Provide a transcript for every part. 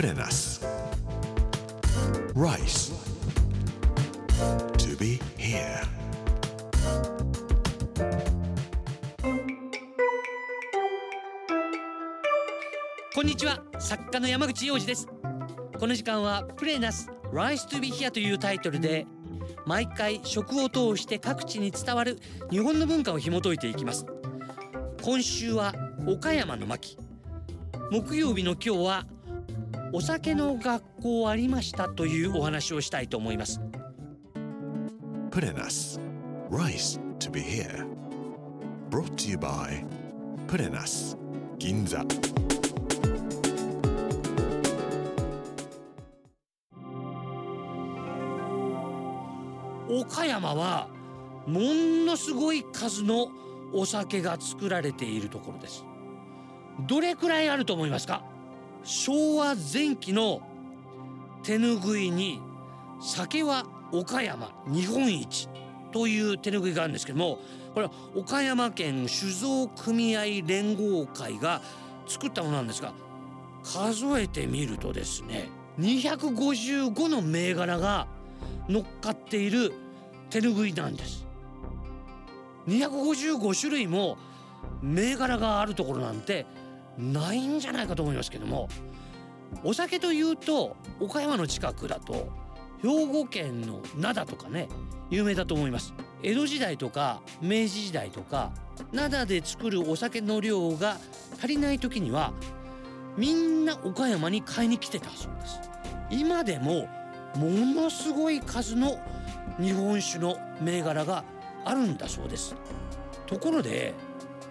Put in us. Rice. To be here. こんにちは作家の山口洋二ですこの時間はプレナス Rise to be here というタイトルで毎回食を通して各地に伝わる日本の文化を紐解いていきます今週は岡山の巻木曜日の今日はお酒の学校ありましたというお話をしたいと思います. Rice to be here. Brought to you by us. Ginza. 岡山はものすごい数のお酒が作られているところですどれくらいあると思いますか？昭和前期の手ぬぐいに酒は岡山日本一という手ぬぐいがあるんですけどもこれは岡山県酒造組合連合会が作ったものなんですが数えてみるとですね255の銘柄が乗っかっている手ぬぐいなんです。255種類も銘柄があるところなんてないんじゃないかと思いますけどもお酒というと岡山の近くだと兵庫県の灘とかね有名だと思います。江戸時代とか明治時代とか灘で作るお酒の量が足りない時にはみんな岡山に買いに来てたそうです。今でもものすごい数の日本酒の銘柄があるんだそうです。ところで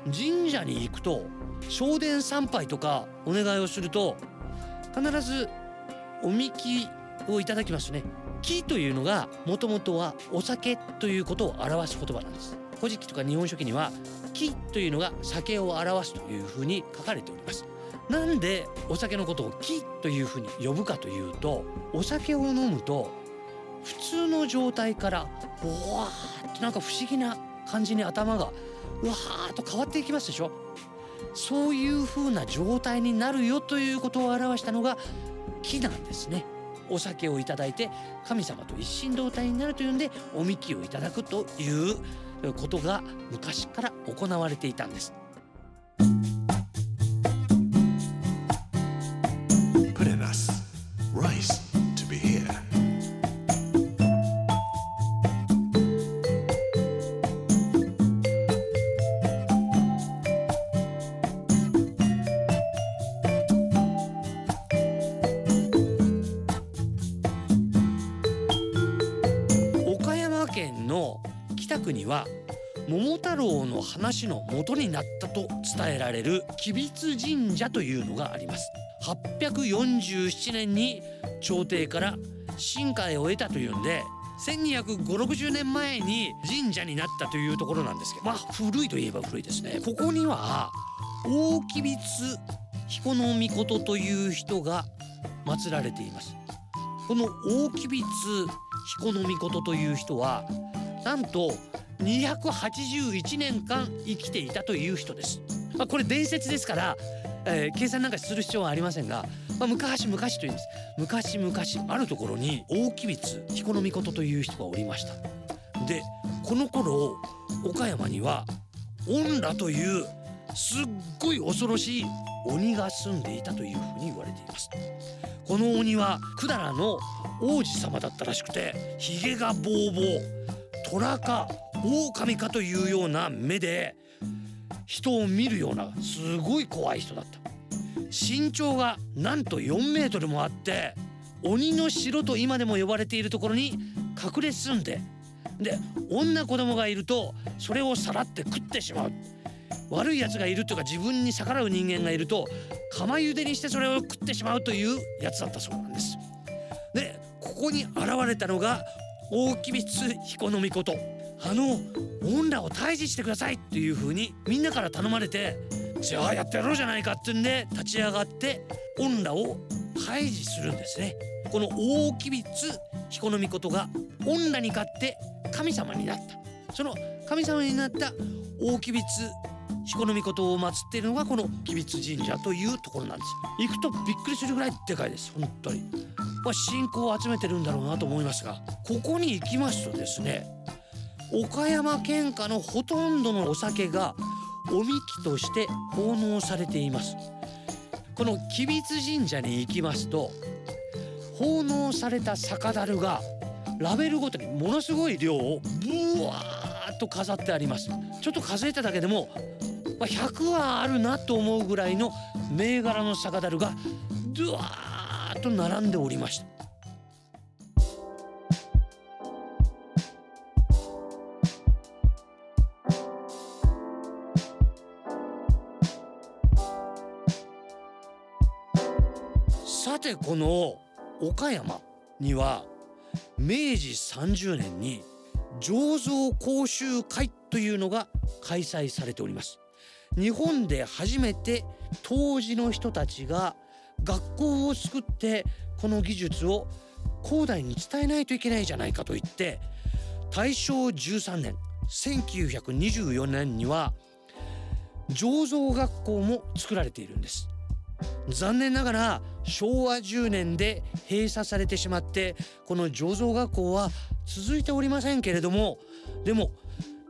神社に行くと正殿参拝とかお願いをすると必ずおみきをいただきますね。木というのがもともとはお酒ということを表す言葉なんです。古事記とか日本書紀には木というのが酒を表すというふうに書かれております。なんでお酒のことを木というふうに呼ぶかというとお酒を飲むと普通の状態からぼわーっとなんか不思議な感じに頭がうわーっと変わっていきますでしょ？そういう風な状態になるよということを表したのが木なんですね。お酒をいただいて神様と一心同体になるというんでおみきをいただくということが昔から行われていたんです。北区には桃太郎の話の元になったと伝えられる吉備津神社というのがあります。847年に朝廷から神海を得たというんで12560年前に神社になったというところなんですけどまあ古いといえば古いですね。ここには大吉備津彦の御事という人が祀られています。この大吉備津彦の御事という人はなんと281年間生きていたという人です。まあ、これ伝説ですから、えー計算なんかする必要はありませんが、まあ、昔々というんです昔々あるところに大吉備津彦の御事という人がおりました。でこの頃岡山には恩羅というすっごい恐ろしい鬼が住んでいたというふうに言われています。この鬼は百済の王子様だったらしくてひげがボーボー虎か狼かというような目で人を見るようなすごい怖い人だった。身長がなんと4メートルもあって鬼の城と今でも呼ばれているところに隠れ住んでで女子供がいるとそれをさらって食ってしまう。悪い奴がいるというか自分に逆らう人間がいると釜茹でにしてそれを食ってしまうというやつだったそうなんです。でここに現れたのが大吉備津彦の御事。あの恩羅を退治してくださいっていう風にみんなから頼まれてじゃあやってやろうじゃないかってんで立ち上がって恩羅を退治するんですね。この大吉備津彦の御事が恩羅に勝って神様になった。その神様になった大吉備津彦の御を祀っているのがこの吉備津神社というところなんです。行くとびっくりするぐらいでかいです。本当に。まあ信仰を集めてるんだろうなと思いますがここに行きますとですね岡山県下のほとんどのお酒がおみきとして奉納されています。この吉備津神社に行きますと奉納された酒樽がラベルごとにものすごい量をブワーッと飾ってあります。ちょっと数えただけでも、100はあるなと思うぐらいの銘柄の酒樽がドワーッと並んでおりました。この岡山には明治30年に醸造講習会というのが開催されております。日本で初めて当時の人たちが学校を作ってこの技術を後代に伝えないといけないじゃないかと言って大正13年1924年には醸造学校も作られているんです。残念ながら昭和10年で閉鎖されてしまってこの醸造学校は続いておりませんけれどもでも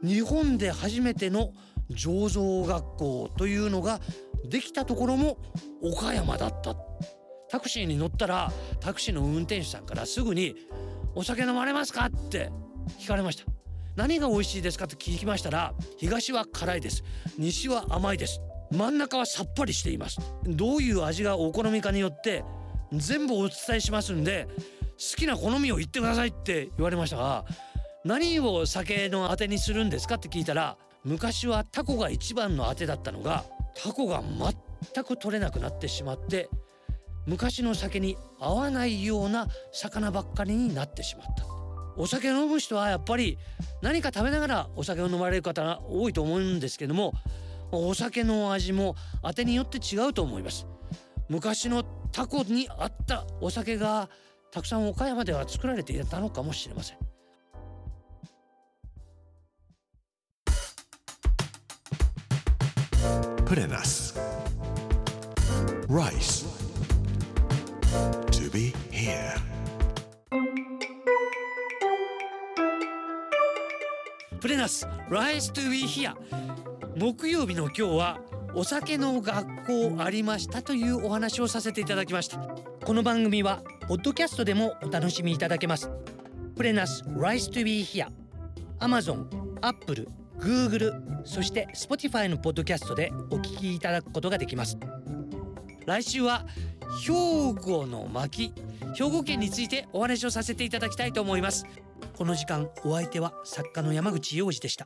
日本で初めての醸造学校というのができたところも岡山だった。タクシーに乗ったらタクシーの運転手さんからすぐに「お酒飲まれますか?」って聞かれました。何が美味しいですかって聞きましたら東は辛いです。西は甘いです。真ん中はさっぱりしています。どういう味がお好みかによって全部お伝えしますんで好きな好みを言ってくださいって言われましたが何を酒のあてにするんですかって聞いたら昔はタコが一番のあてだったのがタコが全く取れなくなってしまって昔の酒に合わないような魚ばっかりになってしまった。お酒飲む人はやっぱり何か食べながらお酒を飲まれる方が多いと思うんですけどもお酒の味も当てによって違うと思います昔のタコに合ったお酒がたくさん岡山では作られていたのかもしれません Purenas. Rice. To be here. プレナス Rise to be here 木曜日の今日はお酒の学校ありましたというお話をさせていただきました。この番組はポッドキャストでもお楽しみいただけます。プレナス Rise to be here Amazon、Apple、Google そして Spotify のポッドキャストでお聞きいただくことができます。来週は兵庫の巻兵庫県についてお話をさせていただきたいと思います。この時間お相手は作家の山口洋二でした。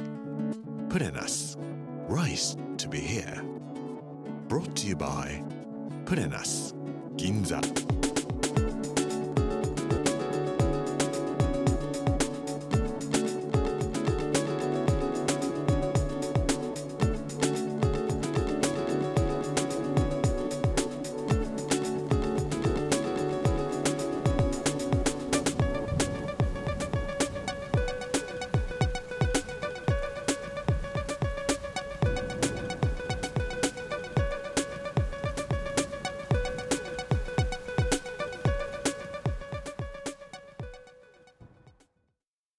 Purenas. Rice to be here. Brought to you by Purenas. Ginza.